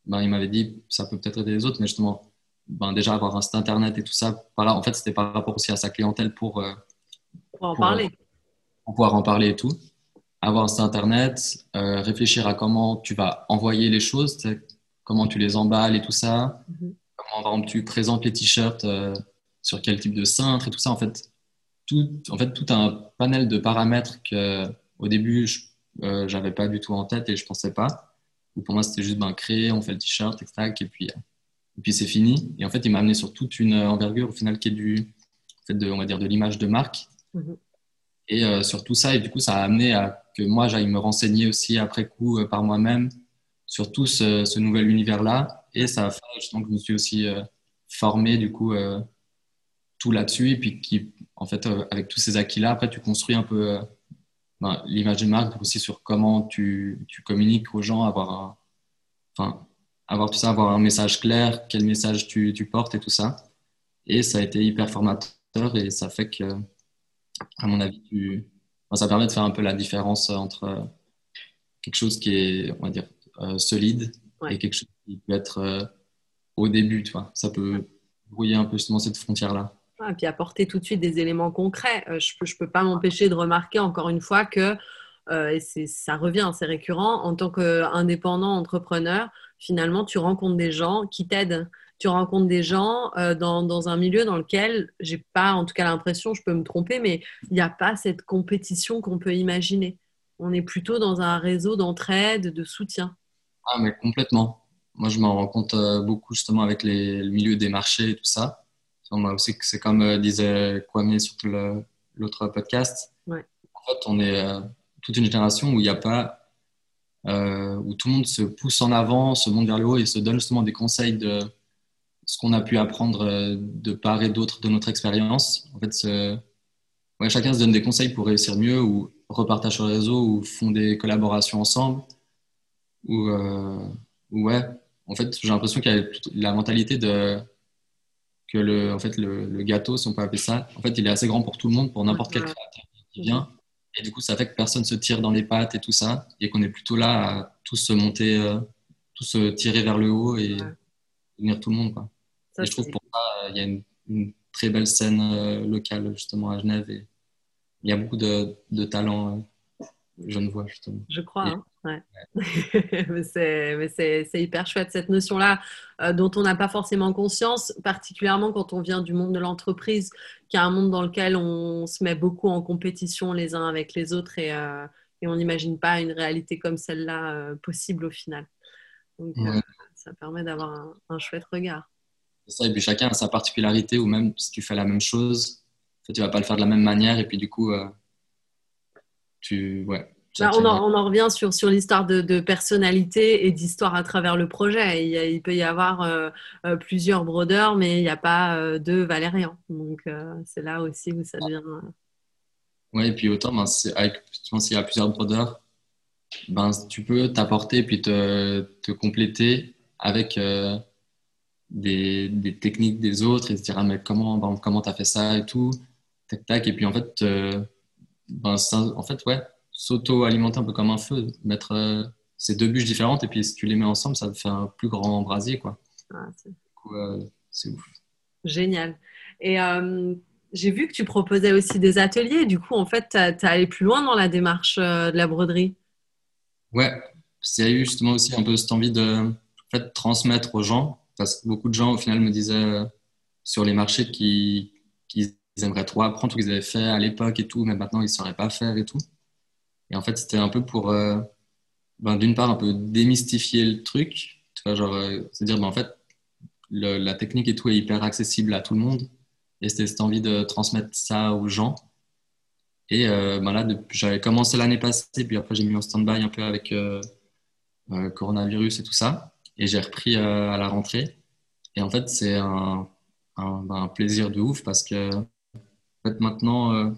ben, il m'avait dit, ça peut peut-être aider les autres, mais justement, ben, déjà avoir un site internet et tout ça, en fait, c'était par rapport aussi à sa clientèle pour, euh, pour en parler. Pour pouvoir en parler et tout. Avoir un site internet, réfléchir à comment tu vas envoyer les choses, comment tu les emballes et tout ça. Mm-hmm. Comment, par exemple, tu présentes les t-shirts, sur quel type de cintre et tout ça. En fait, tout, en fait, tout un panel de paramètres que au début, je n'avais euh, pas du tout en tête et je pensais pas. pour moi, c'était juste ben, créer, on fait le t-shirt, etc. Et puis, et puis c'est fini. Et en fait, il m'a amené sur toute une envergure au final qui est du, en fait, de, on va dire, de l'image de marque. Mhm. Et euh, sur tout ça, et du coup, ça a amené à que moi, j'aille me renseigner aussi après coup euh, par moi-même sur tout ce, ce nouvel univers-là. Et ça a fait justement que je me suis aussi formé, du coup, tout là-dessus. Et puis, qui, en fait, euh, avec tous ces acquis-là, après, tu construis un peu euh, ben, l'image de marque aussi sur comment tu, tu communiques aux gens, avoir, un, enfin, avoir tout ça, avoir un message clair, quel message tu, tu, portes et tout ça. Et ça a été hyper formateur et ça fait que, à mon avis, tu, ça permet de faire un peu la différence entre quelque chose qui est, on va dire, euh, solide et quelque chose qui peut être au début, tu vois. Ça peut brouiller un peu justement cette frontière-là et puis apporter tout de suite des éléments concrets. Euh, je ne peux, pas m'empêcher de remarquer encore une fois que, euh, et ça revient, c'est récurrent, en tant qu'indépendant, entrepreneur, finalement, tu rencontres des gens qui t'aident. Tu rencontres des gens euh, dans, dans, un milieu dans lequel j'ai pas, en tout cas, l'impression, je peux me tromper, mais il n'y a pas cette compétition qu'on peut imaginer. On est plutôt dans un réseau d'entraide, de soutien. Ah, mais complètement. Moi, je m'en rends compte beaucoup justement avec les, le milieu des marchés et tout ça aussi, c'est comme euh, disait Kwame sur l'autre podcast. En fait, on est euh, toute une génération où il n'y a pas, euh, où tout le monde se pousse en avant, se monte vers le haut et se donne justement des conseils de ce qu'on a pu apprendre de part et d'autre de notre expérience. En fait, ouais, chacun se donne des conseils pour réussir mieux ou repartage sur le réseau ou font des collaborations ensemble. Ou, ouais, en fait, j'ai l'impression qu'il y a la mentalité de que le, en fait, le, gâteau, si on peut appeler ça, en fait, il est assez grand pour tout le monde, pour n'importe quel créateur qui vient. Et du coup, ça fait que personne se tire dans les pattes et tout ça, et qu'on est plutôt là à tous se monter, euh, tous se tirer vers le haut et venir tout le monde. Quoi. et je trouve pour ça, il y a une, très belle scène euh, locale justement à Genève et il y a beaucoup de, de talents euh, genevois justement. Je crois. Hein. Ouais. [laughs] mais c'est hyper chouette cette notion-là euh, dont on n'a pas forcément conscience, particulièrement quand on vient du monde de l'entreprise, qui est un monde dans lequel on se met beaucoup en compétition les uns avec les autres et, euh, et on n'imagine pas une réalité comme celle-là euh, possible au final. Donc ça permet d'avoir un, un, chouette regard. Ça, et puis chacun a sa particularité, ou même si tu fais la même chose, tu vas pas le faire de la même manière et puis du coup, tu, ouais, bah, on, en, revient sur, sur l'histoire de, personnalité et d'histoire à travers le projet. Il, peut y avoir euh, euh, plusieurs brodeurs, mais il n'y a pas euh, deux Valérian. Donc, c'est là aussi où ça devient. Oui, et puis autant, ben, avec, s'il y a plusieurs brodeurs, ben, tu peux t'apporter et puis te, te, compléter avec des, des, techniques des autres et se dire ah, mais comment ben, comment tu as fait ça et tout. Tac, tac. Et puis en fait, ben, en fait, ouais s'auto-alimenter un peu comme un feu, mettre euh, ces deux bûches différentes et puis si tu les mets ensemble, ça fait un plus grand brasier. Quoi. Ah, euh, c'est ouf. Génial. Et euh, j'ai vu que tu proposais aussi des ateliers. Du coup, en fait, tu as, allé plus loin dans la démarche de la broderie? Ouais, il y a eu justement aussi un peu cette envie de en fait, transmettre aux gens. Parce que beaucoup de gens, au final, me disaient sur les marchés qu'ils aimeraient trop apprendre ce qu'ils avaient fait à l'époque et tout, mais maintenant ils ne sauraient pas faire et tout. Et en fait, c'était un peu pour, euh, ben, d'une part, un peu démystifier le truc. Tu vois, genre, euh, c'est-à-dire, ben, en fait, la technique et tout est hyper accessible à tout le monde. Et c'était cette envie de transmettre ça aux gens. Et euh, ben là, j'avais commencé l'année passée, puis après, j'ai mis en stand-by un peu avec coronavirus et tout ça. Et j'ai repris à la rentrée. Et en fait, c'est un, ben, un, plaisir de ouf parce que en fait, maintenant,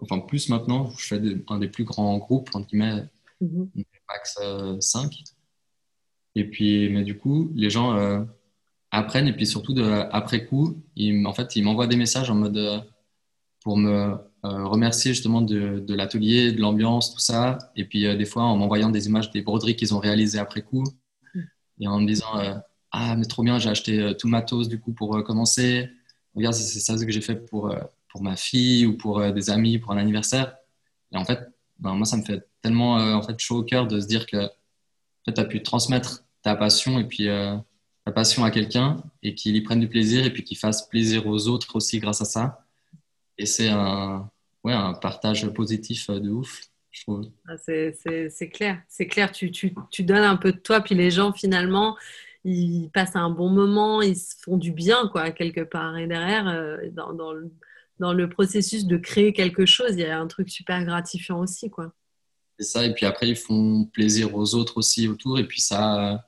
enfin plus maintenant, je fais un des plus grands groupes, entre guillemets, mhm. max 5. Euh, et puis, mais du coup, les gens euh, apprennent, et puis surtout, de, après coup, ils, en fait, ils m'envoient des messages en mode euh, pour me remercier justement de, de l'atelier, de l'ambiance, tout ça. Et puis, des fois, en m'envoyant des images des broderies qu'ils ont réalisées après coup, mhm. et en me disant Ah, mais trop bien, j'ai acheté tout le matos du coup pour commencer. Regarde, c'est ça ce que j'ai fait pour pour ma fille ou pour euh, des amis pour un anniversaire. Et en fait, ben, moi, ça me fait tellement euh, en fait, chaud au cœur de se dire que tu as pu transmettre ta passion et puis euh, ta passion à quelqu'un et qu'il y prenne du plaisir et puis qu'il fasse plaisir aux autres aussi grâce à ça. Et c'est un, ouais, un partage positif de ouf. Ah, c'est clair, c'est clair. Tu, tu, tu, donnes un peu de toi, puis les gens finalement, ils passent un bon moment, ils se font du bien, quoi, quelque part. Et derrière, dans, dans le processus de créer quelque chose, il y a un truc super gratifiant aussi, quoi. C'est ça, et puis après, ils font plaisir aux autres aussi autour, et puis ça,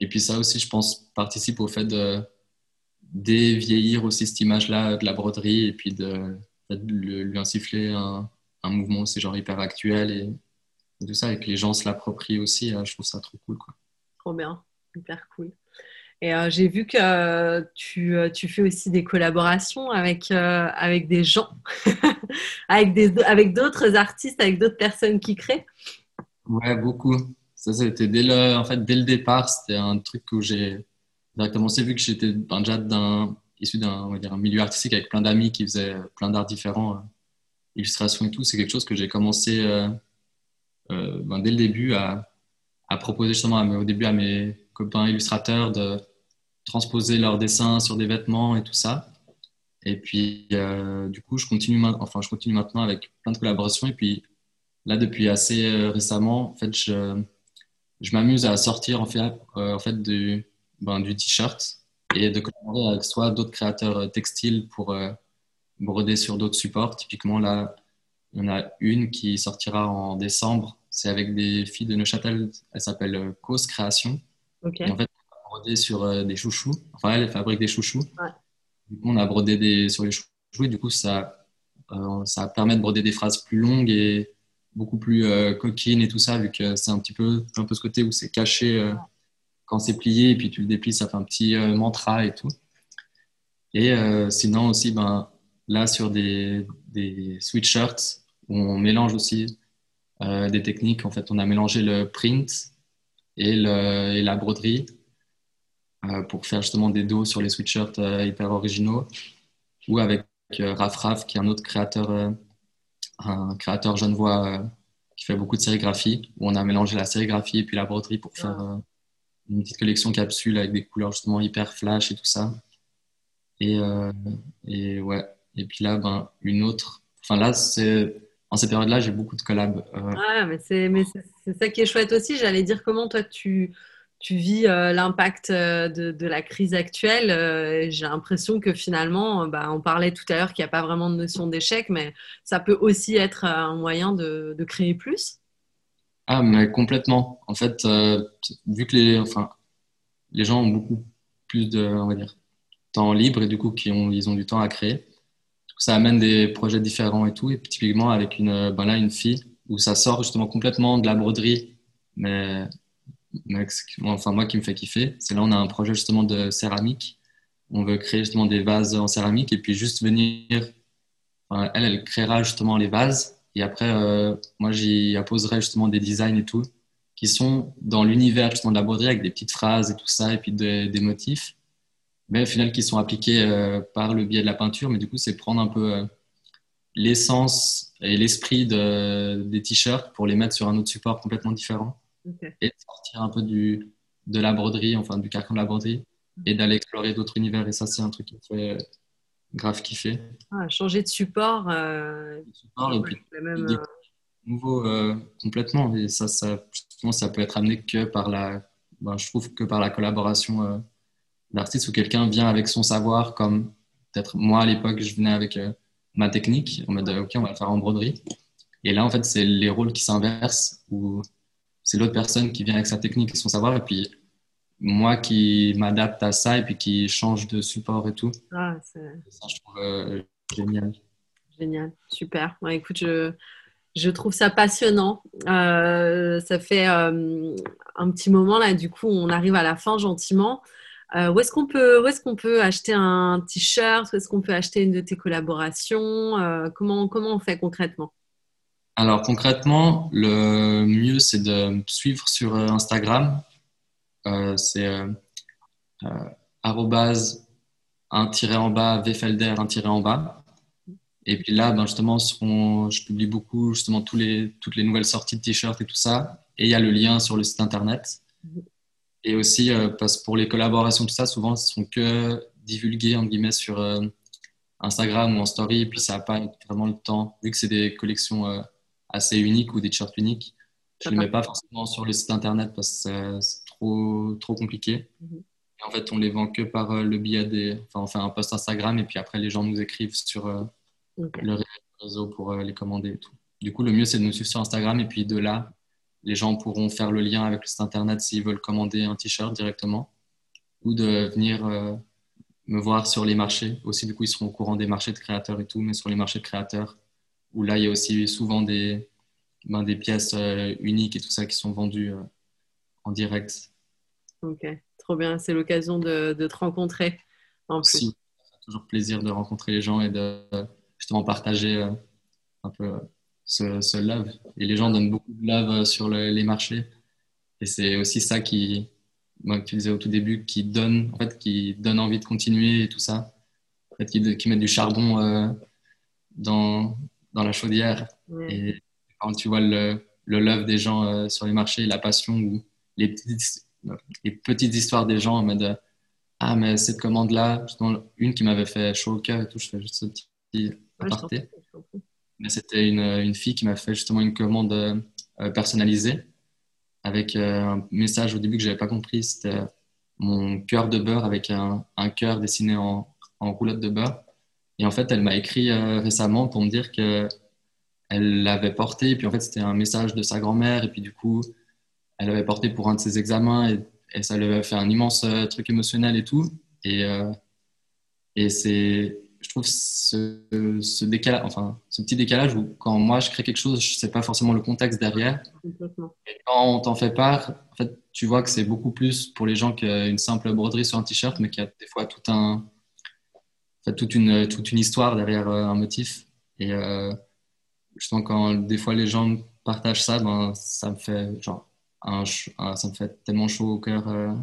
et puis ça aussi, je pense, participe au fait de dévieillir aussi cette image-là de la broderie, et puis de, lui insuffler un, un, mouvement aussi genre hyper actuel, et, tout ça, et que les gens se l'approprient aussi, je trouve ça trop cool, quoi. Trop bien, hyper cool. Et euh, j'ai vu que euh, tu, euh, tu, fais aussi des collaborations avec, avec des gens, [laughs] avec, des, avec d'autres artistes, avec d'autres personnes qui créent. Ouais, beaucoup. Ça, c'était dès le, en fait, dès le départ, c'était un truc où j'ai directement vu que j'étais ben, déjà d'un, issu d'un un milieu artistique avec plein d'amis qui faisaient plein d'arts différents, illustrations et tout. C'est quelque chose que j'ai commencé ben, dès le début à, à proposer justement au début à mes copains illustrateurs de transposer leurs dessins sur des vêtements et tout ça. Et puis, euh, du coup, je continue, enfin, je continue maintenant avec plein de collaborations. Et puis, là, depuis assez euh, récemment, en fait, je, je m'amuse à sortir en fait, euh, en fait du, ben, du t-shirt et de collaborer avec soit d'autres créateurs textiles pour broder sur d'autres supports. Typiquement, là, il y en a une qui sortira en décembre. C'est avec des filles de Neuchâtel. Elle s'appelle Cause Création. Et en fait, brodé sur euh, des chouchous. Enfin, elle fabrique des chouchous. Du coup, on a brodé des, sur les chouchous et du coup, ça, euh, ça permet de broder des phrases plus longues et beaucoup plus euh, coquines et tout ça, vu que c'est un petit peu, un peu ce côté où c'est caché quand c'est plié et puis tu le déplies, ça fait un petit mantra et tout. Et sinon aussi, ben, là, sur des, des sweatshirts, on mélange aussi des techniques. En fait, on a mélangé le print et, le, et la broderie. Euh, pour faire justement des dos sur les sweatshirts euh, hyper originaux, ou avec euh, Raf Raf, qui est un autre créateur, un créateur genevois qui fait beaucoup de sérigraphie, où on a mélangé la sérigraphie et puis la broderie pour faire une petite collection capsule avec des couleurs justement hyper flash et tout ça. Et, et ouais. Et puis là, ben, une autre. Enfin là, c'est en ces périodes-là, j'ai beaucoup de collabs. Ah, mais c'est ça qui est chouette aussi. J'allais dire comment toi tu tu vis euh, l'impact euh, de, la crise actuelle. Euh, j'ai l'impression que finalement, bah, on parlait tout à l'heure qu'il n'y a pas vraiment de notion d'échec, mais ça peut aussi être un moyen de, créer plus. Ah, mais complètement. En fait, vu que les, enfin, les gens ont beaucoup plus de on va dire, temps libre et du coup, qui ont, ils ont du temps à créer, ça amène des projets différents et tout. Et typiquement, avec une, ben là, une fille, où ça sort justement complètement de la broderie, mais enfin moi qui me fait kiffer, c'est là on a un projet justement de céramique. On veut créer justement des vases en céramique et puis juste venir. elle, elle créera justement les vases et après euh, moi j'y apposerai justement des designs et tout qui sont dans l'univers justement de la broderie avec des petites phrases et tout ça et puis des, motifs, mais au final qui sont appliqués euh, par le biais de la peinture. Mais du coup c'est prendre un peu euh, l'essence et l'esprit de, des t-shirts pour les mettre sur un autre support complètement différent et sortir un peu du, de la broderie, enfin du carcan de la broderie, et d'aller explorer d'autres univers. Et ça, c'est un truc qui me fait grave kiffer. Ah, changer de support. Euh... support et puis même, euh, nouveau euh, complètement. Et ça, ça, ça peut être amené que par la, ben, je trouve que par la collaboration d'artistes où quelqu'un vient avec son savoir, comme peut-être moi à l'époque, je venais avec ma technique, on m'a dit ok, on va le faire en broderie. Et là, en fait, c'est les rôles qui s'inversent où c'est l'autre personne qui vient avec sa technique et son savoir, et puis moi qui m'adapte à ça et puis qui change de support et tout. Ah, ça, je trouve euh, génial. Génial, super. écoute, je, je, trouve ça passionnant. Euh, ça fait euh, un petit moment là, du coup, on arrive à la fin gentiment. où est-ce qu'on peut, où est-ce qu'on peut acheter un t-shirt? Où est-ce qu'on peut acheter une de tes collaborations? Comment, comment on fait concrètement? Alors concrètement, le mieux c'est de suivre sur euh, Instagram. Euh, c'est euh, euh un tiré en bas, Vfelder un tiré en bas. Et puis là, ben justement, je publie beaucoup justement toutes les nouvelles sorties de t-shirts et tout ça. Et il y a le lien sur le site internet. Et aussi, parce que pour les collaborations, tout ça, souvent, ce sont que divulgués en guillemets sur Instagram ou en story. Et puis ça n'a pas vraiment le temps, vu que c'est des collections assez uniques ou des t-shirts uniques. Je ne les mets pas forcément sur le site internet parce que c'est trop, trop compliqué. Mhm. Et en fait, on les vend que par euh, le biais des. Enfin, on fait un post Instagram et puis après, les gens nous écrivent sur euh, le réseau pour euh, les commander et tout. Du coup, le mieux, c'est de nous suivre sur Instagram et puis de là, les gens pourront faire le lien avec le site internet s'ils veulent commander un t-shirt directement ou de venir me voir sur les marchés. Aussi, du coup, ils seront au courant des marchés de créateurs et tout, mais sur les marchés de créateurs, où là, il y a aussi souvent des, ben, des pièces euh, uniques et tout ça qui sont vendues euh, en direct. Ok, trop bien. C'est l'occasion de, de, te rencontrer. En plus. Toujours plaisir de rencontrer les gens et de justement partager euh, un peu ce, ce, love. Et les gens donnent beaucoup de love sur les marchés. Et c'est aussi ça qui, ben, que tu disais au tout début, qui donne, en fait, qui donne envie de continuer et tout ça. En fait, qui, qui met du charbon dans, dans la chaudière. Et quand tu vois le, le love des gens euh, sur les marchés, la passion ou les petites, les petites histoires des gens en mode Ah, mais cette commande-là, une qui m'avait fait chaud au cœur et tout, je fais juste ce petit aparté. Mais c'était une, une, fille qui m'a fait justement une commande euh, personnalisée avec euh, un message au début que j'avais pas compris. C'était mon cœur de beurre avec un, un cœur dessiné en, en roulotte de beurre. Et en fait, elle m'a écrit euh, récemment pour me dire que elle l'avait porté. Et puis en fait, c'était un message de sa grand-mère. Et puis du coup, elle l'avait porté pour un de ses examens et, ça lui avait fait un immense euh, truc émotionnel et tout. Et, euh, et c'est, je trouve, ce, ce, décalage, enfin, ce petit décalage où quand moi je crée quelque chose, je sais pas forcément le contexte derrière. Et quand on t'en fait part, en fait, tu vois que c'est beaucoup plus pour les gens qu'une simple broderie sur un t-shirt, mais qu'il y a des fois tout un toute une, toute une histoire derrière euh, un motif. Et euh, justement, quand des fois les gens partagent ça, ben, ça me fait genre un, ça me fait tellement chaud au cœur. Euh,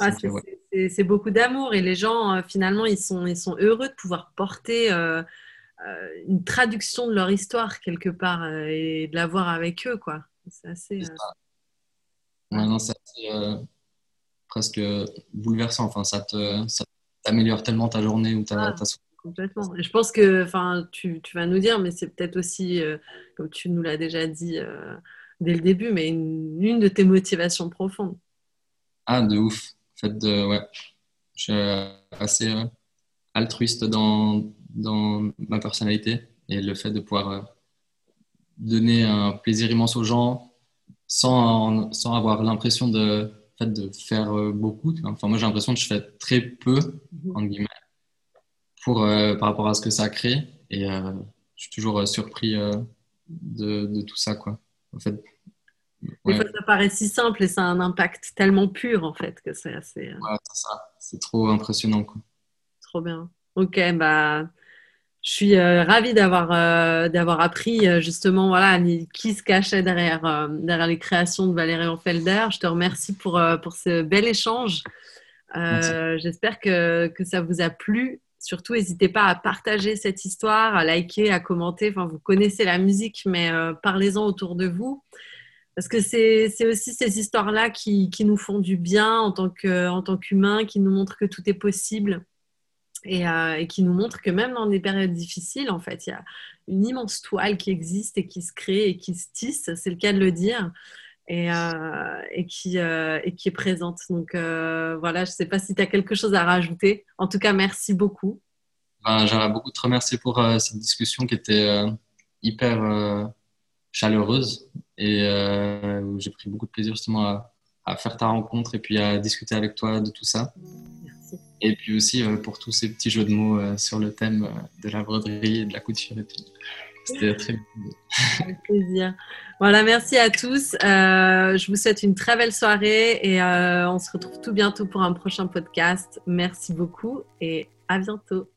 ah, c'est beaucoup d'amour et les gens finalement ils sont, ils sont heureux de pouvoir porter une traduction de leur histoire quelque part et de l'avoir avec eux quoi. C'est assez. c'est presque bouleversant. Enfin, ça te, ça améliore tellement ta journée ou ta, ah, Complètement. Et je pense que, tu, tu, vas nous dire, mais c'est peut-être aussi, euh, comme tu nous l'as déjà dit euh, dès le début, mais une, une, de tes motivations profondes. Ah, de ouf. En fait, de, ouais. Je suis assez altruiste dans, dans ma personnalité et le fait de pouvoir donner un plaisir immense aux gens sans, sans avoir l'impression de, fait, de faire beaucoup. Enfin, moi, j'ai l'impression que je fais très peu, mhm. en guillemets, pour, par rapport à ce que ça crée. Et je suis toujours surpris de, de, tout ça, quoi. En fait, des fois, ça paraît si simple et ça a un impact tellement pur, en fait, que c'est assez. Euh, ouais, c'est ça. C'est trop impressionnant, quoi. Trop bien. Ok, bah. Je suis euh, ravie d'avoir euh, d'avoir appris justement voilà qui se cachait derrière derrière les créations de Valérie Felder. Je te remercie pour pour ce bel échange. J'espère que, que ça vous a plu. Surtout, n'hésitez pas à partager cette histoire, à liker, à commenter. Enfin, vous connaissez la musique, mais parlez-en autour de vous. Parce que c'est aussi ces histoires-là qui, qui, nous font du bien en tant qu'humains, qui nous montrent que tout est possible et, euh, et, qui nous montrent que même dans des périodes difficiles, en fait, il y a une immense toile qui existe et qui se crée et qui se tisse, c'est le cas de le dire, et, euh, et, qui, euh, et qui est présente. Donc voilà, je ne sais pas si tu as quelque chose à rajouter. En tout cas, merci beaucoup. Ben, J'aimerais beaucoup te remercier pour cette discussion qui était hyper chaleureuse et où j'ai pris beaucoup de plaisir justement à, à, faire ta rencontre et puis à discuter avec toi de tout ça. Merci. Et puis aussi euh, pour tous ces petits jeux de mots euh, sur le thème de la broderie et de la couture et tout. C'était très bien. [laughs] Avec plaisir. Voilà, merci à tous. je vous souhaite une très belle soirée et on se retrouve tout bientôt pour un prochain podcast. Merci beaucoup et à bientôt.